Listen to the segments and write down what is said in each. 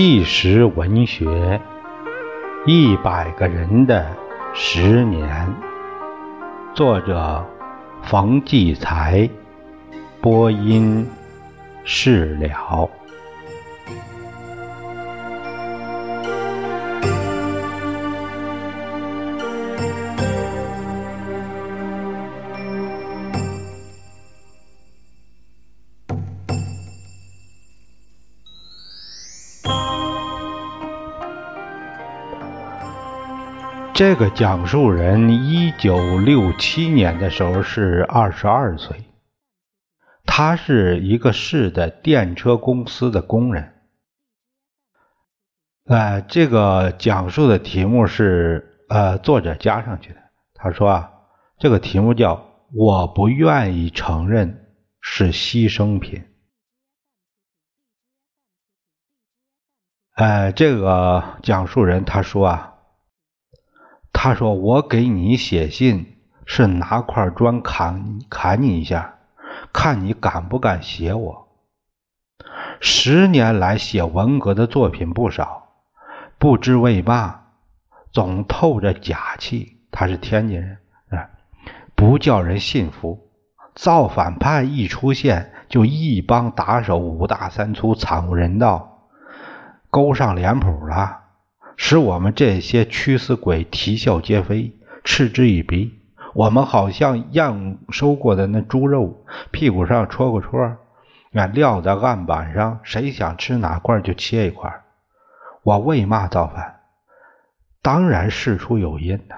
纪实文学，一百个人的十年。作者：冯骥才，播音：释了。这个讲述人一九六七年的时候是二十二岁，他是一个市的电车公司的工人。呃，这个讲述的题目是呃作者加上去的。他说啊，这个题目叫“我不愿意承认是牺牲品”。呃，这个讲述人他说啊。他说：“我给你写信是拿块砖砍砍你一下，看你敢不敢写我。十年来写文革的作品不少，不知为嘛总透着假气。他是天津人，啊，不叫人信服。造反派一出现，就一帮打手五大三粗，惨无人道，勾上脸谱了。”使我们这些驱死鬼啼笑皆非，嗤之以鼻。我们好像验收过的那猪肉，屁股上戳个戳，啊，撂在案板上，谁想吃哪块就切一块。我为嘛造反？当然事出有因呐。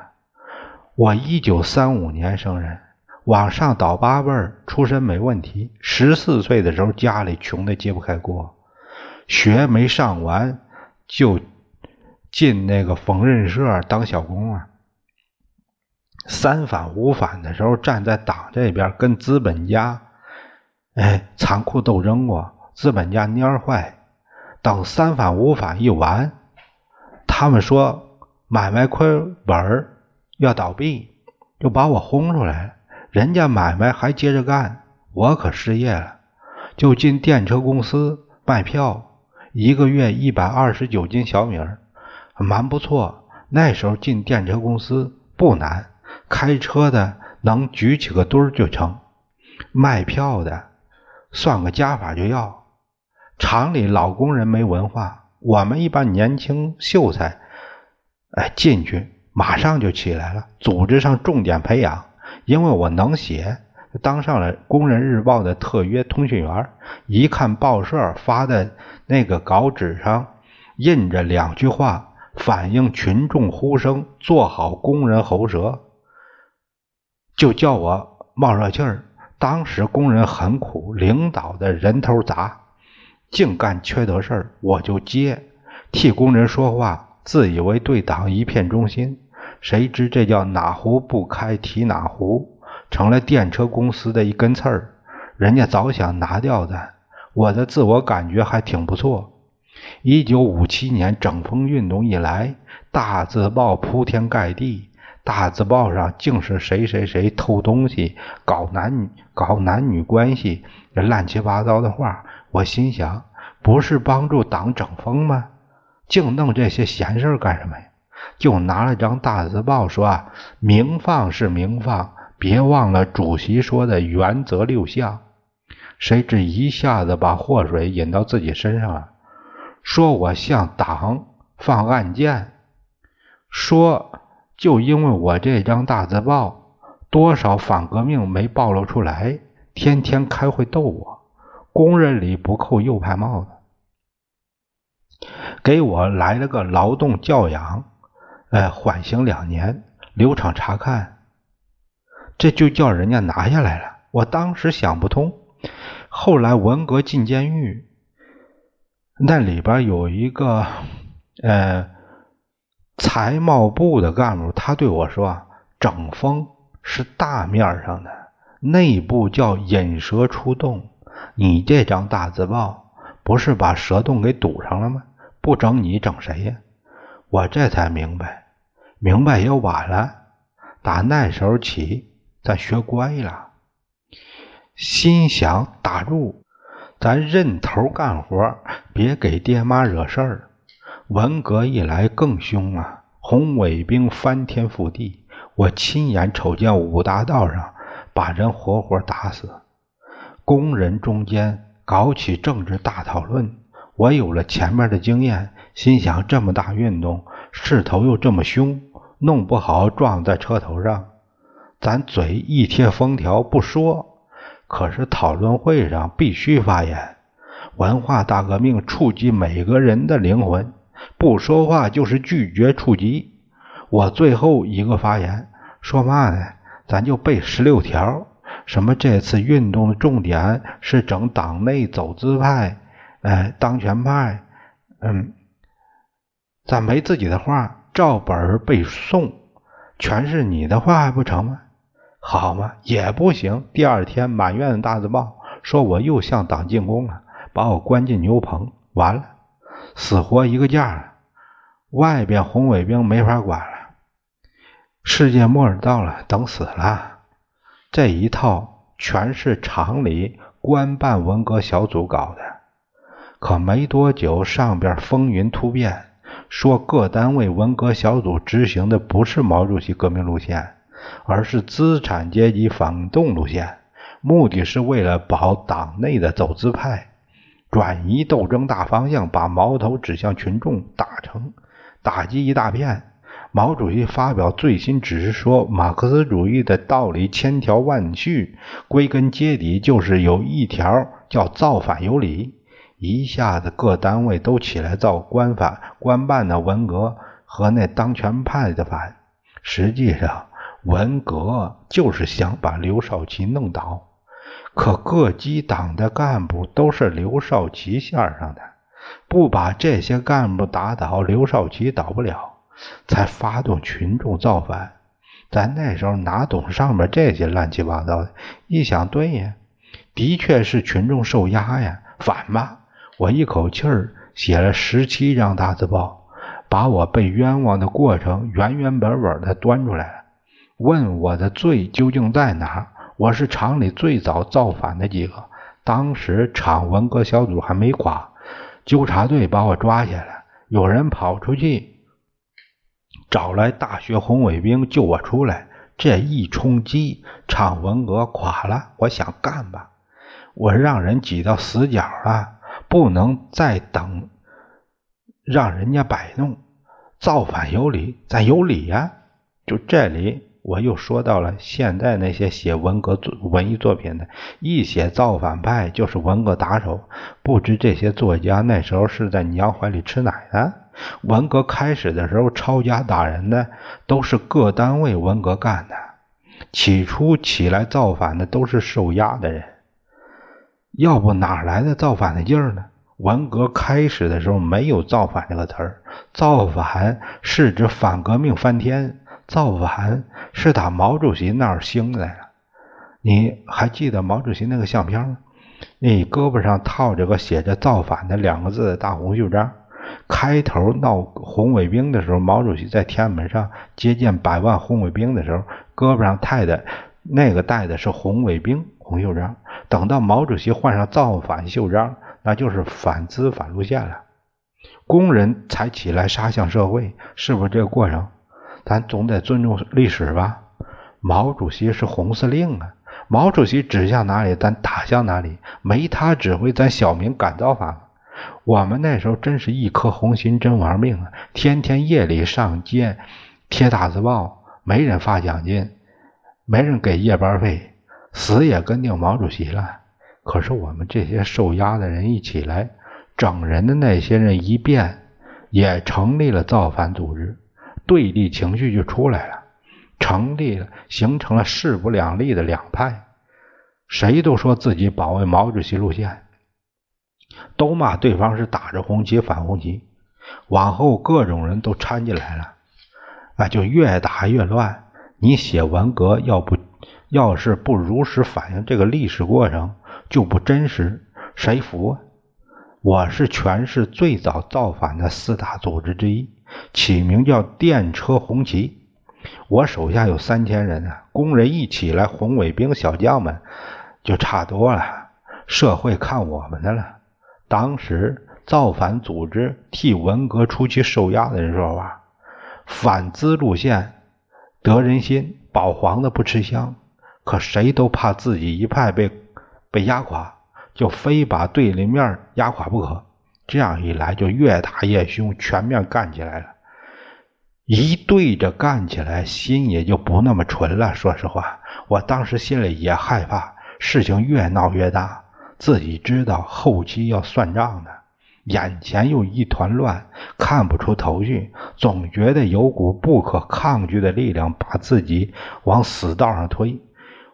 我一九三五年生人，往上倒八辈儿，出身没问题。十四岁的时候，家里穷的揭不开锅，学没上完就。进那个缝纫社当小工啊，三反五反的时候站在党这边，跟资本家哎残酷斗争过，资本家蔫坏。等三反五反一完，他们说买卖亏本要倒闭，就把我轰出来了。人家买卖还接着干，我可失业了，就进电车公司卖票，一个月一百二十九斤小米儿。蛮不错，那时候进电车公司不难，开车的能举起个墩儿就成，卖票的算个加法就要。厂里老工人没文化，我们一般年轻秀才，哎进去马上就起来了，组织上重点培养。因为我能写，当上了《工人日报》的特约通讯员。一看报社发的那个稿纸上印着两句话。反映群众呼声，做好工人喉舌，就叫我冒热气儿。当时工人很苦，领导的人头杂，净干缺德事儿，我就接，替工人说话，自以为对党一片忠心。谁知这叫哪壶不开提哪壶，成了电车公司的一根刺儿。人家早想拿掉的，我的自我感觉还挺不错。一九五七年整风运动以来，大字报铺天盖地，大字报上竟是谁谁谁偷东西、搞男女、搞男女关系这，乱七八糟的话。我心想，不是帮助党整风吗？净弄这些闲事干什么呀？就拿了张大字报说啊，明放是明放，别忘了主席说的原则六项。谁知一下子把祸水引到自己身上了。说我向党放暗箭，说就因为我这张大字报，多少反革命没暴露出来，天天开会逗我，工人里不扣右派帽子，给我来了个劳动教养，哎，缓刑两年，留厂查看，这就叫人家拿下来了。我当时想不通，后来文革进监狱。那里边有一个呃财贸部的干部，他对我说：“整风是大面上的，内部叫引蛇出洞。你这张大字报不是把蛇洞给堵上了吗？不整你整谁呀？”我这才明白，明白也晚了。打那时候起，咱学乖了，心想打住。咱认头干活，别给爹妈惹事儿。文革一来更凶啊！红卫兵翻天覆地，我亲眼瞅见五大道上把人活活打死。工人中间搞起政治大讨论，我有了前面的经验，心想这么大运动，势头又这么凶，弄不好撞在车头上。咱嘴一贴封条不说，可是讨论会上必须发言。文化大革命触及每个人的灵魂，不说话就是拒绝触及。我最后一个发言说嘛呢？咱就背十六条，什么这次运动的重点是整党内走资派，呃，当权派，嗯，咱没自己的话，照本背诵，全是你的话还不成吗？好嘛，也不行。第二天满院的大字报说我又向党进攻了，把我关进牛棚，完了，死活一个价了。外边红卫兵没法管了，世界末日到了，等死了。这一套全是厂里官办文革小组搞的，可没多久，上边风云突变，说各单位文革小组执行的不是毛主席革命路线。而是资产阶级反动路线，目的是为了保党内的走资派，转移斗争大方向，把矛头指向群众，打成打击一大片。毛主席发表最新指示说，马克思主义的道理千条万绪，归根结底就是有一条叫造反有理。一下子各单位都起来造官反，官办的文革和那当权派的反，实际上。文革就是想把刘少奇弄倒，可各级党的干部都是刘少奇线上的，不把这些干部打倒，刘少奇倒不了，才发动群众造反。咱那时候哪懂上面这些乱七八糟的？一想，对呀，的确是群众受压呀，反吧！我一口气儿写了十七张大字报，把我被冤枉的过程原原本本的端出来了。问我的罪究竟在哪儿？我是厂里最早造反的几个，当时厂文革小组还没垮，纠察队把我抓起来，有人跑出去找来大学红卫兵救我出来。这一冲击，厂文革垮了。我想干吧，我让人挤到死角了，不能再等，让人家摆弄。造反有理，咱有理呀，就这里。我又说到了现在那些写文革作文艺作品的，一写造反派就是文革打手。不知这些作家那时候是在娘怀里吃奶呢？文革开始的时候，抄家打人的都是各单位文革干的。起初起来造反的都是受压的人，要不哪来的造反的劲儿呢？文革开始的时候没有造反这个词儿，造反是指反革命翻天。造反是打毛主席那儿兴来了，你还记得毛主席那个相片吗？你胳膊上套着个写着“造反”的两个字的大红袖章。开头闹红卫兵的时候，毛主席在天安门上接见百万红卫兵的时候，胳膊上戴的那个戴的是红卫兵红袖章。等到毛主席换上造反袖章，那就是反资反路线了。工人才起来杀向社会，是不是这个过程？咱总得尊重历史吧。毛主席是红司令啊，毛主席指向哪里，咱打向哪里。没他指挥，咱小民敢造反？我们那时候真是一颗红心，真玩命啊！天天夜里上街贴大字报，没人发奖金，没人给夜班费，死也跟定毛主席了。可是我们这些受压的人一起来，整人的那些人一变，也成立了造反组织。对立情绪就出来了，成立了，形成了势不两立的两派，谁都说自己保卫毛主席路线，都骂对方是打着红旗反红旗。往后各种人都掺进来了，啊，就越打越乱。你写文革，要不要是不如实反映这个历史过程，就不真实，谁服啊？我是全市最早造反的四大组织之一。起名叫电车红旗，我手下有三千人啊，工人一起来，红卫兵小将们就差多了。社会看我们的了。当时造反组织替文革初期受压的人说话，反资路线得人心，保皇的不吃香。可谁都怕自己一派被被压垮，就非把对立面压垮不可。这样一来，就越打越凶，全面干起来了。一对着干起来，心也就不那么纯了。说实话，我当时心里也害怕，事情越闹越大。自己知道后期要算账的，眼前又一团乱，看不出头绪，总觉得有股不可抗拒的力量把自己往死道上推。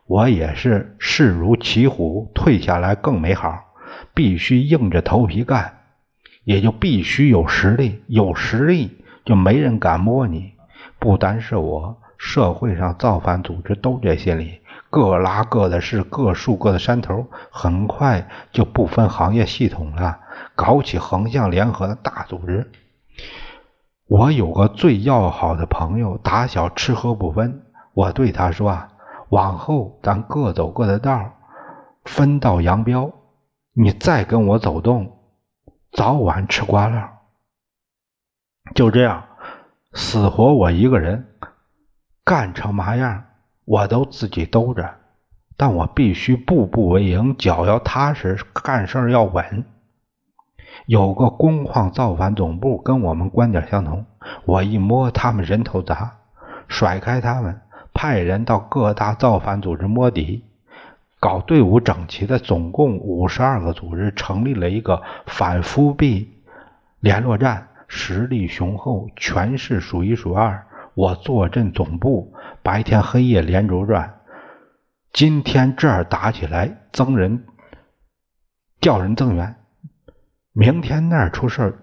我也是势如骑虎，退下来更没好，必须硬着头皮干，也就必须有实力，有实力。就没人敢摸你，不单是我，社会上造反组织都这心理，各拉各的事，各树各的山头，很快就不分行业系统了，搞起横向联合的大组织。我有个最要好的朋友，打小吃喝不分，我对他说啊，往后咱各走各的道，分道扬镳，你再跟我走动，早晚吃瓜烂。就这样，死活我一个人干成嘛样，我都自己兜着。但我必须步步为营，脚要踏实，干事要稳。有个工矿造反总部跟我们观点相同，我一摸他们人头杂，甩开他们，派人到各大造反组织摸底，搞队伍整齐的，总共五十二个组织，成立了一个反复辟联络站。实力雄厚，权势数一数二。我坐镇总部，白天黑夜连轴转。今天这儿打起来，增人调人增援；明天那儿出事儿，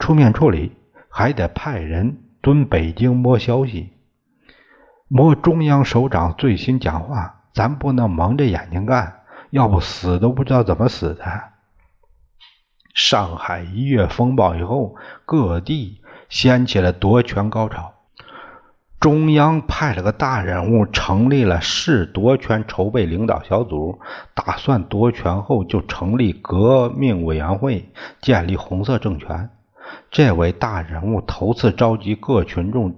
出面处理，还得派人蹲北京摸消息，摸中央首长最新讲话。咱不能蒙着眼睛干，要不死都不知道怎么死的。上海一月风暴以后，各地掀起了夺权高潮。中央派了个大人物，成立了市夺权筹备领导小组，打算夺权后就成立革命委员会，建立红色政权。这位大人物头次召集各群众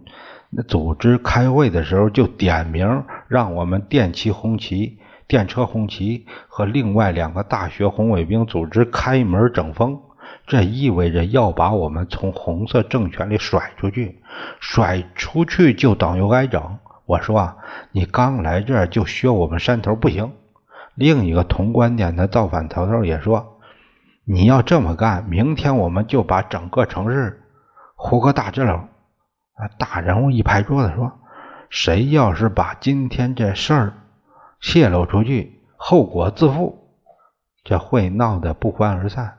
那组织开会的时候，就点名让我们电气红旗。电车红旗和另外两个大学红卫兵组织开门整风，这意味着要把我们从红色政权里甩出去，甩出去就等于挨整。我说啊，你刚来这儿就学我们山头不行。另一个同观点的造反头头也说，你要这么干，明天我们就把整个城市糊个大支篓。大人物一拍桌子说，谁要是把今天这事儿。泄露出去，后果自负。这会闹得不欢而散。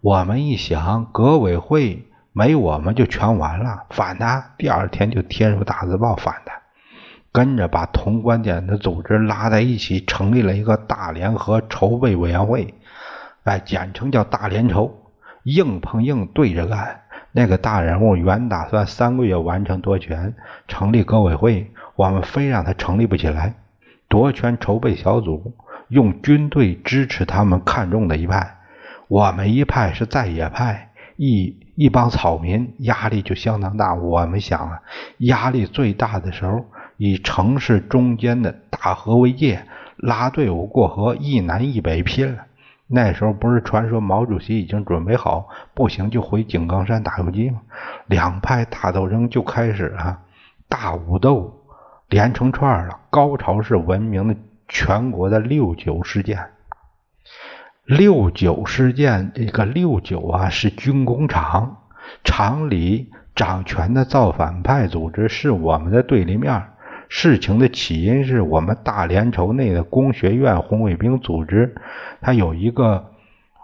我们一想，革委会没我们就全完了，反他。第二天就贴出大字报反他，跟着把同观点的组织拉在一起，成立了一个大联合筹备委员会，哎，简称叫大联筹。硬碰硬对着干。那个大人物原打算三个月完成夺权，成立革委会，我们非让他成立不起来。夺权筹备小组用军队支持他们看中的一派，我们一派是在野派，一一帮草民，压力就相当大。我们想啊，压力最大的时候，以城市中间的大河为界，拉队伍过河，一南一北拼了。那时候不是传说毛主席已经准备好，不行就回井冈山打游击吗？两派大斗争就开始了，大武斗。连成串了，高潮是闻名的全国的六九事件。六九事件，这个六九啊是军工厂，厂里掌权的造反派组织是我们的对立面。事情的起因是我们大连筹内的工学院红卫兵组织，他有一个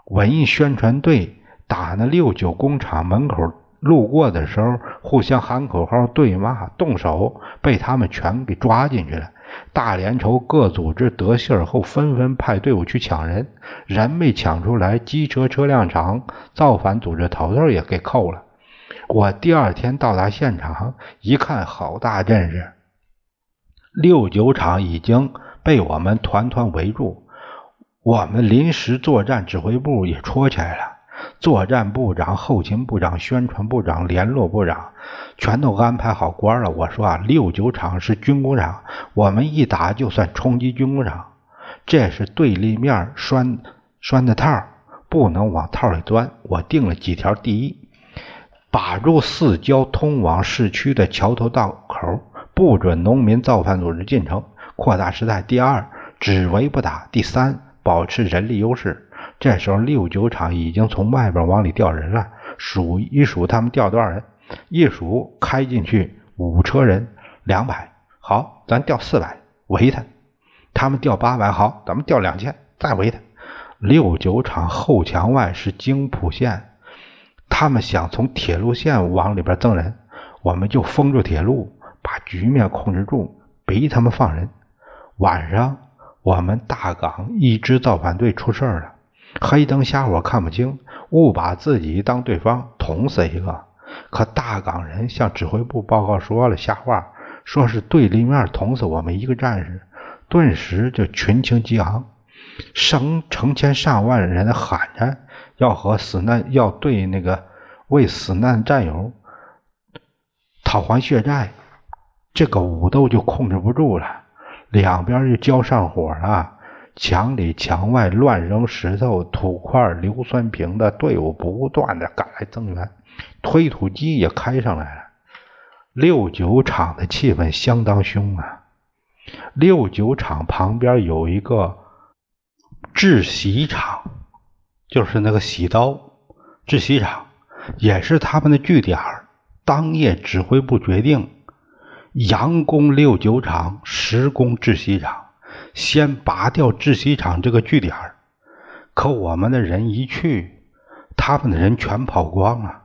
文艺宣传队，打那六九工厂门口。路过的时候，互相喊口号、对骂、动手，被他们全给抓进去了。大连筹各组织得信儿后，纷纷派队伍去抢人，人没抢出来，机车车辆厂造反组织头头也给扣了。我第二天到达现场，一看，好大阵势，六九厂已经被我们团团围住。我们临时作战指挥部也戳起来了，作战部长、后勤部长、宣传部长、联络部长全都安排好官了。我说啊，六九厂是军工厂，我们一打就算冲击军工厂，这是对立面拴拴的套，不能往套里钻。我定了几条：第一，把住四交通往市区的桥头道口，不准农民造反组织进城，扩大时代；第二，只围不打；第三。保持人力优势。这时候六九厂已经从外边往里调人了，数一数他们调多少人？一数开进去五车人，两百。好，咱调四百围他。他们调八百，好，咱们调两千再围他。六九厂后墙外是京浦线，他们想从铁路线往里边增人，我们就封住铁路，把局面控制住，逼他们放人。晚上。我们大港一支造反队出事了，黑灯瞎火看不清，误把自己当对方，捅死一个。可大港人向指挥部报告说了瞎话，说是对立面捅死我们一个战士，顿时就群情激昂，成成千上万人喊着要和死难，要对那个为死难战友讨还血债，这个武斗就控制不住了。两边就交上火了，墙里墙外乱扔石头、土块、硫酸瓶的队伍不断的赶来增援，推土机也开上来了。六九厂的气氛相当凶啊！六九厂旁边有一个制洗厂，就是那个洗刀制洗厂，也是他们的据点。当夜指挥部决定。佯攻六九厂，实攻窒息厂。先拔掉窒息厂这个据点可我们的人一去，他们的人全跑光了。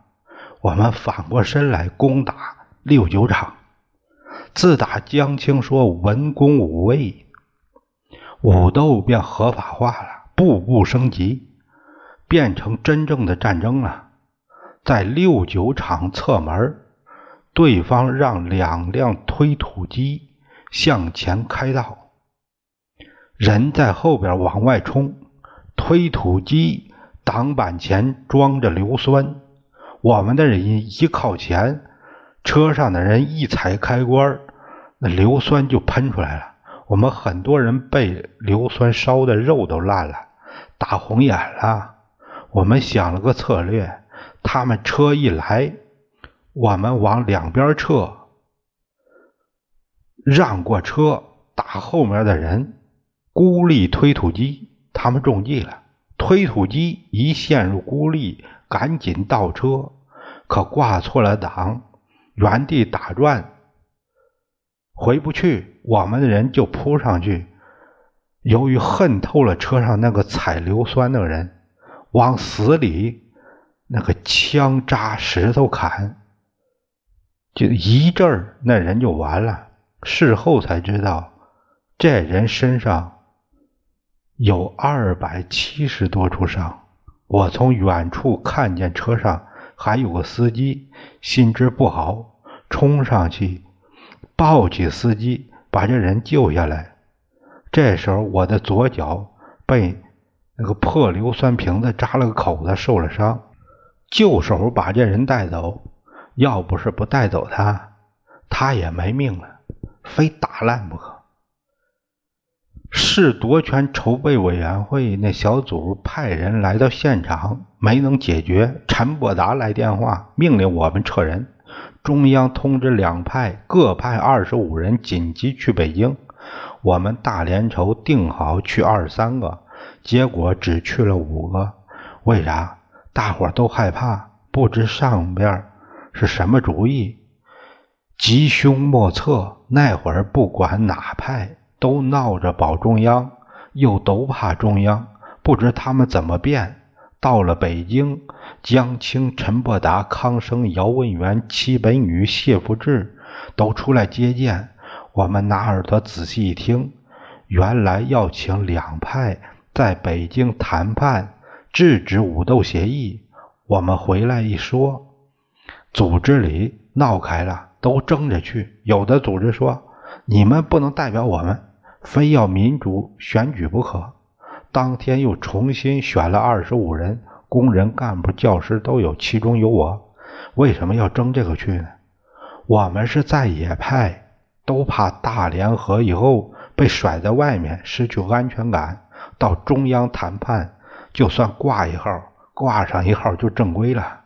我们反过身来攻打六九厂。自打江青说文攻武卫，武斗便合法化了，步步升级，变成真正的战争了。在六九厂侧门。对方让两辆推土机向前开道，人在后边往外冲，推土机挡板前装着硫酸，我们的人一靠前，车上的人一踩开关，那硫酸就喷出来了。我们很多人被硫酸烧的肉都烂了，打红眼了。我们想了个策略，他们车一来。我们往两边撤，让过车，打后面的人，孤立推土机。他们中计了，推土机一陷入孤立，赶紧倒车，可挂错了档，原地打转，回不去。我们的人就扑上去，由于恨透了车上那个采硫酸的人，往死里那个枪扎石头砍。就一阵儿，那人就完了。事后才知道，这人身上有二百七十多处伤。我从远处看见车上还有个司机，心知不好，冲上去抱起司机，把这人救下来。这时候，我的左脚被那个破硫酸瓶子扎了个口子，受了伤，就手把这人带走。要不是不带走他，他也没命了，非打烂不可。市夺权筹备委员会那小组派人来到现场，没能解决。陈伯达来电话，命令我们撤人。中央通知两派各派二十五人紧急去北京。我们大连筹定好去二十三个，结果只去了五个。为啥？大伙都害怕，不知上边。是什么主意？吉凶莫测。那会儿不管哪派，都闹着保中央，又都怕中央，不知他们怎么变。到了北京，江青、陈伯达、康生、姚文元、戚本禹、谢福志都出来接见。我们拿耳朵仔细一听，原来要请两派在北京谈判，制止武斗协议。我们回来一说。组织里闹开了，都争着去。有的组织说：“你们不能代表我们，非要民主选举不可。”当天又重新选了二十五人，工人、干部、教师都有，其中有我。为什么要争这个去呢？我们是在野派，都怕大联合以后被甩在外面，失去安全感。到中央谈判，就算挂一号，挂上一号就正规了。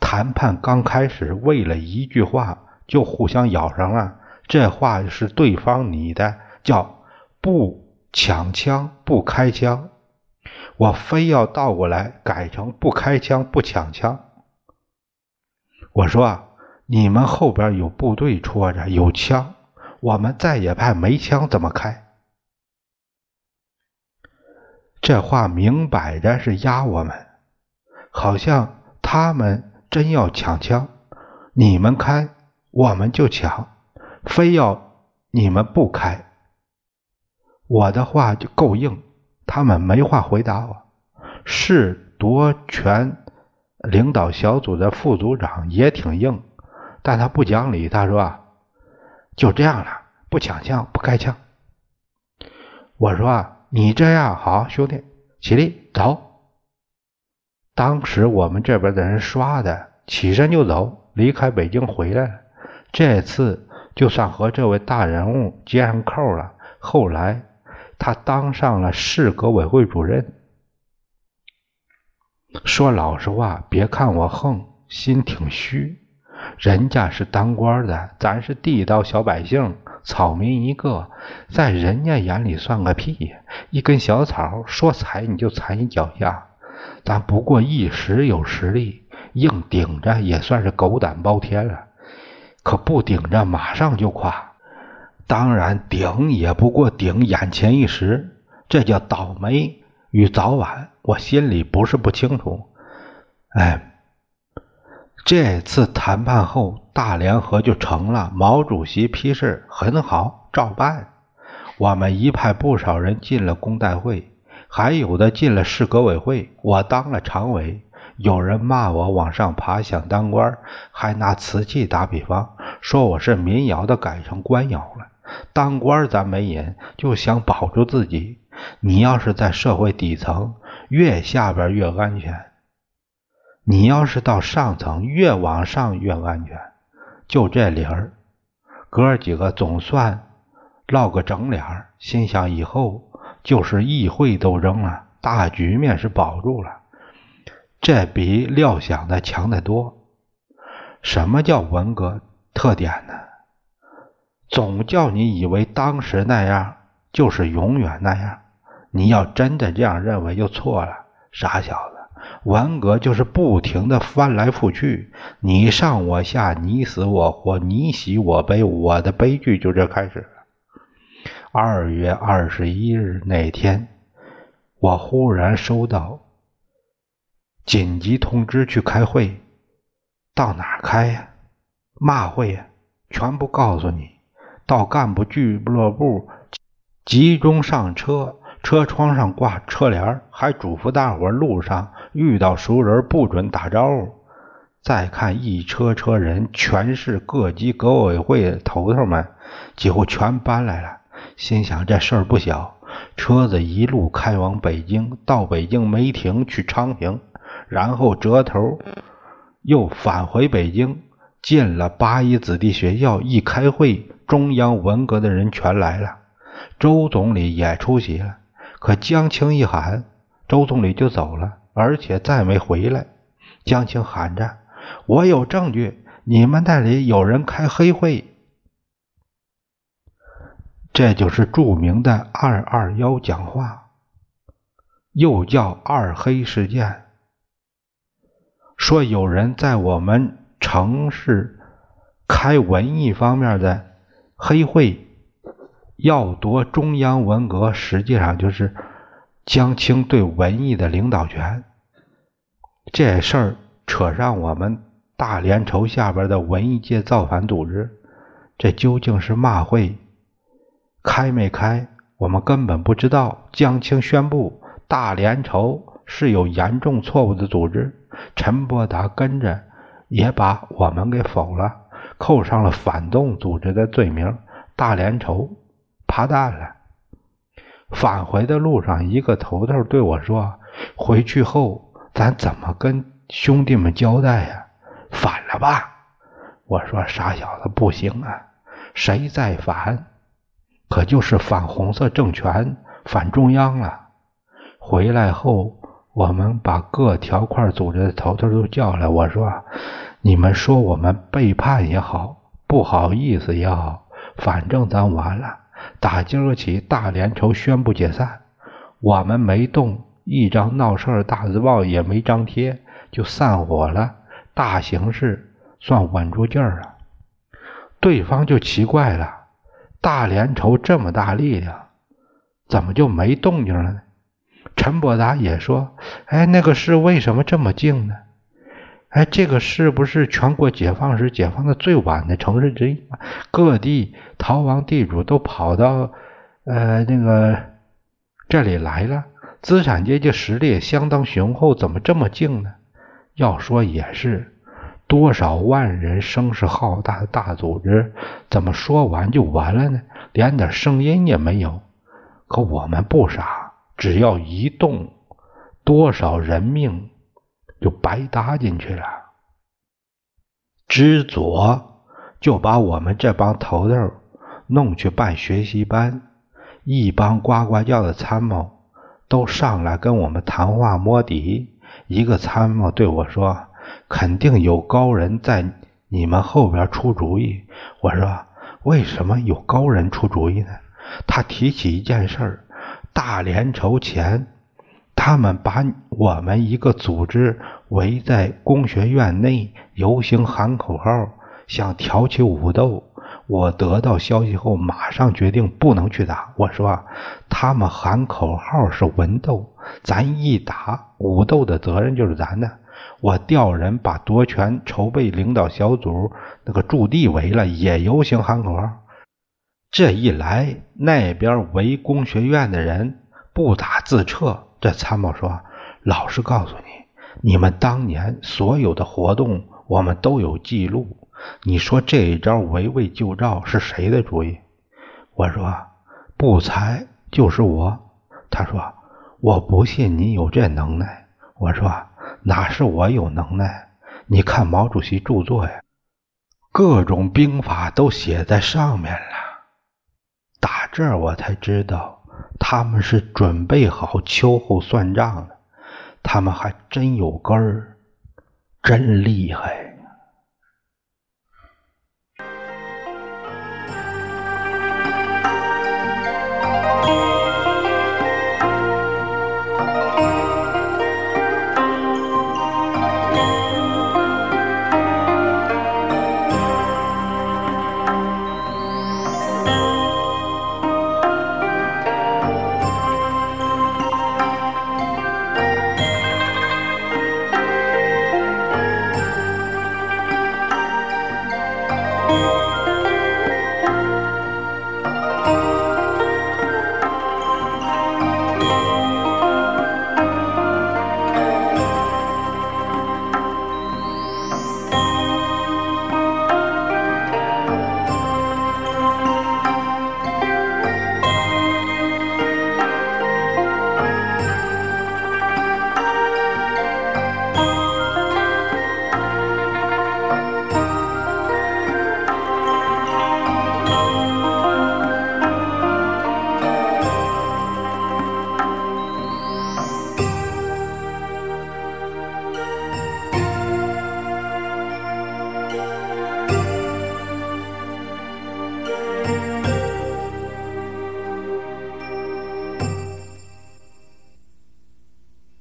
谈判刚开始，为了一句话就互相咬上了。这话是对方你的，叫不抢枪不开枪。我非要倒过来改成不开枪不抢枪。我说啊你们后边有部队戳着，有枪，我们再也派没枪怎么开？这话明摆着是压我们，好像他们真要抢枪，你们开我们就抢，非要你们不开。我的话就够硬，他们没话回答我。是夺权领导小组的副组长也挺硬，但他不讲理，他说就这样了，不抢枪不开枪。我说。你这样好，兄弟，起立走。当时我们这边的人刷的，起身就走，离开北京回来了。这次就算和这位大人物接上扣了。后来他当上了市革委会主任。说老实话，别看我横，心挺虚。人家是当官的，咱是地道小百姓。草民一个，在人家眼里算个屁！一根小草，说踩你就踩你脚下。咱不过一时有实力，硬顶着也算是狗胆包天了。可不顶着，马上就垮。当然，顶也不过顶眼前一时，这叫倒霉与早晚。我心里不是不清楚。哎。这次谈判后，大联合就成了。毛主席批示很好，照办。我们一派不少人进了工代会，还有的进了市革委会。我当了常委。有人骂我往上爬想当官，还拿瓷器打比方，说我是民窑的改成官窑了。当官咱没瘾，就想保住自己。你要是在社会底层，越下边越安全。你要是到上层，越往上越安全。就这理儿，哥几个总算落个整脸心想以后就是议会都扔了，大局面是保住了。这比料想的强得多。什么叫文革特点呢？总叫你以为当时那样就是永远那样。你要真的这样认为，就错了，傻小子。文革就是不停的翻来覆去，你上我下，你死我活，你喜我悲，我的悲剧就这开始。二月二十一日那天，我忽然收到紧急通知去开会，到哪开呀？嘛会呀？全部告诉你，到干部俱乐部集中上车。车窗上挂车帘，还嘱咐大伙路上遇到熟人不准打招呼。再看一车车人，全是各级革委会头头们，几乎全搬来了。心想这事儿不小。车子一路开往北京，到北京没停，去昌平，然后折头又返回北京，进了八一子弟学校。一开会，中央文革的人全来了，周总理也出席了。可江青一喊，周总理就走了，而且再没回来。江青喊着：“我有证据，你们那里有人开黑会。”这就是著名的“二二幺”讲话，又叫“二黑事件”。说有人在我们城市开文艺方面的黑会。要夺中央文革，实际上就是江青对文艺的领导权。这事儿扯上我们大连筹下边的文艺界造反组织，这究竟是嘛会？开没开？我们根本不知道。江青宣布大连筹是有严重错误的组织，陈伯达跟着也把我们给否了，扣上了反动组织的罪名。大连筹。爬蛋了！返回的路上，一个头头对我说：“回去后咱怎么跟兄弟们交代呀？反了吧？”我说：“傻小子，不行啊！谁再反，可就是反红色政权、反中央了。”回来后，我们把各条块组织的头头都叫来，我说：“你们说我们背叛也好，不好意思也好，反正咱完了。”打今儿起，大连筹宣布解散，我们没动，一张闹事儿大字报也没张贴，就散伙了。大形势算稳住劲儿了。对方就奇怪了，大连筹这么大力量，怎么就没动静了呢？陈伯达也说：“哎，那个市为什么这么静呢？”哎，这个是不是全国解放时解放的最晚的城市之一？各地逃亡地主都跑到呃那个这里来了，资产阶级实力相当雄厚，怎么这么静呢？要说也是，多少万人声势浩大的大组织，怎么说完就完了呢？连点声音也没有。可我们不傻，只要一动，多少人命。就白搭进去了。知左就把我们这帮头头弄去办学习班，一帮呱呱叫的参谋都上来跟我们谈话摸底。一个参谋对我说：“肯定有高人在你们后边出主意。”我说：“为什么有高人出主意呢？”他提起一件事儿：大连筹钱。他们把我们一个组织围在工学院内游行喊口号，想挑起武斗。我得到消息后，马上决定不能去打。我说：“他们喊口号是文斗，咱一打武斗的责任就是咱的。”我调人把夺权筹备领导小组那个驻地围了，也游行韩国。这一来，那边围工学院的人不打自撤。这参谋说：“老实告诉你，你们当年所有的活动，我们都有记录。你说这一招围魏救赵是谁的主意？”我说：“不才就是我。”他说：“我不信你有这能耐。”我说：“哪是我有能耐？你看毛主席著作呀，各种兵法都写在上面了。”打这儿我才知道。他们是准备好秋后算账的，他们还真有根儿，真厉害。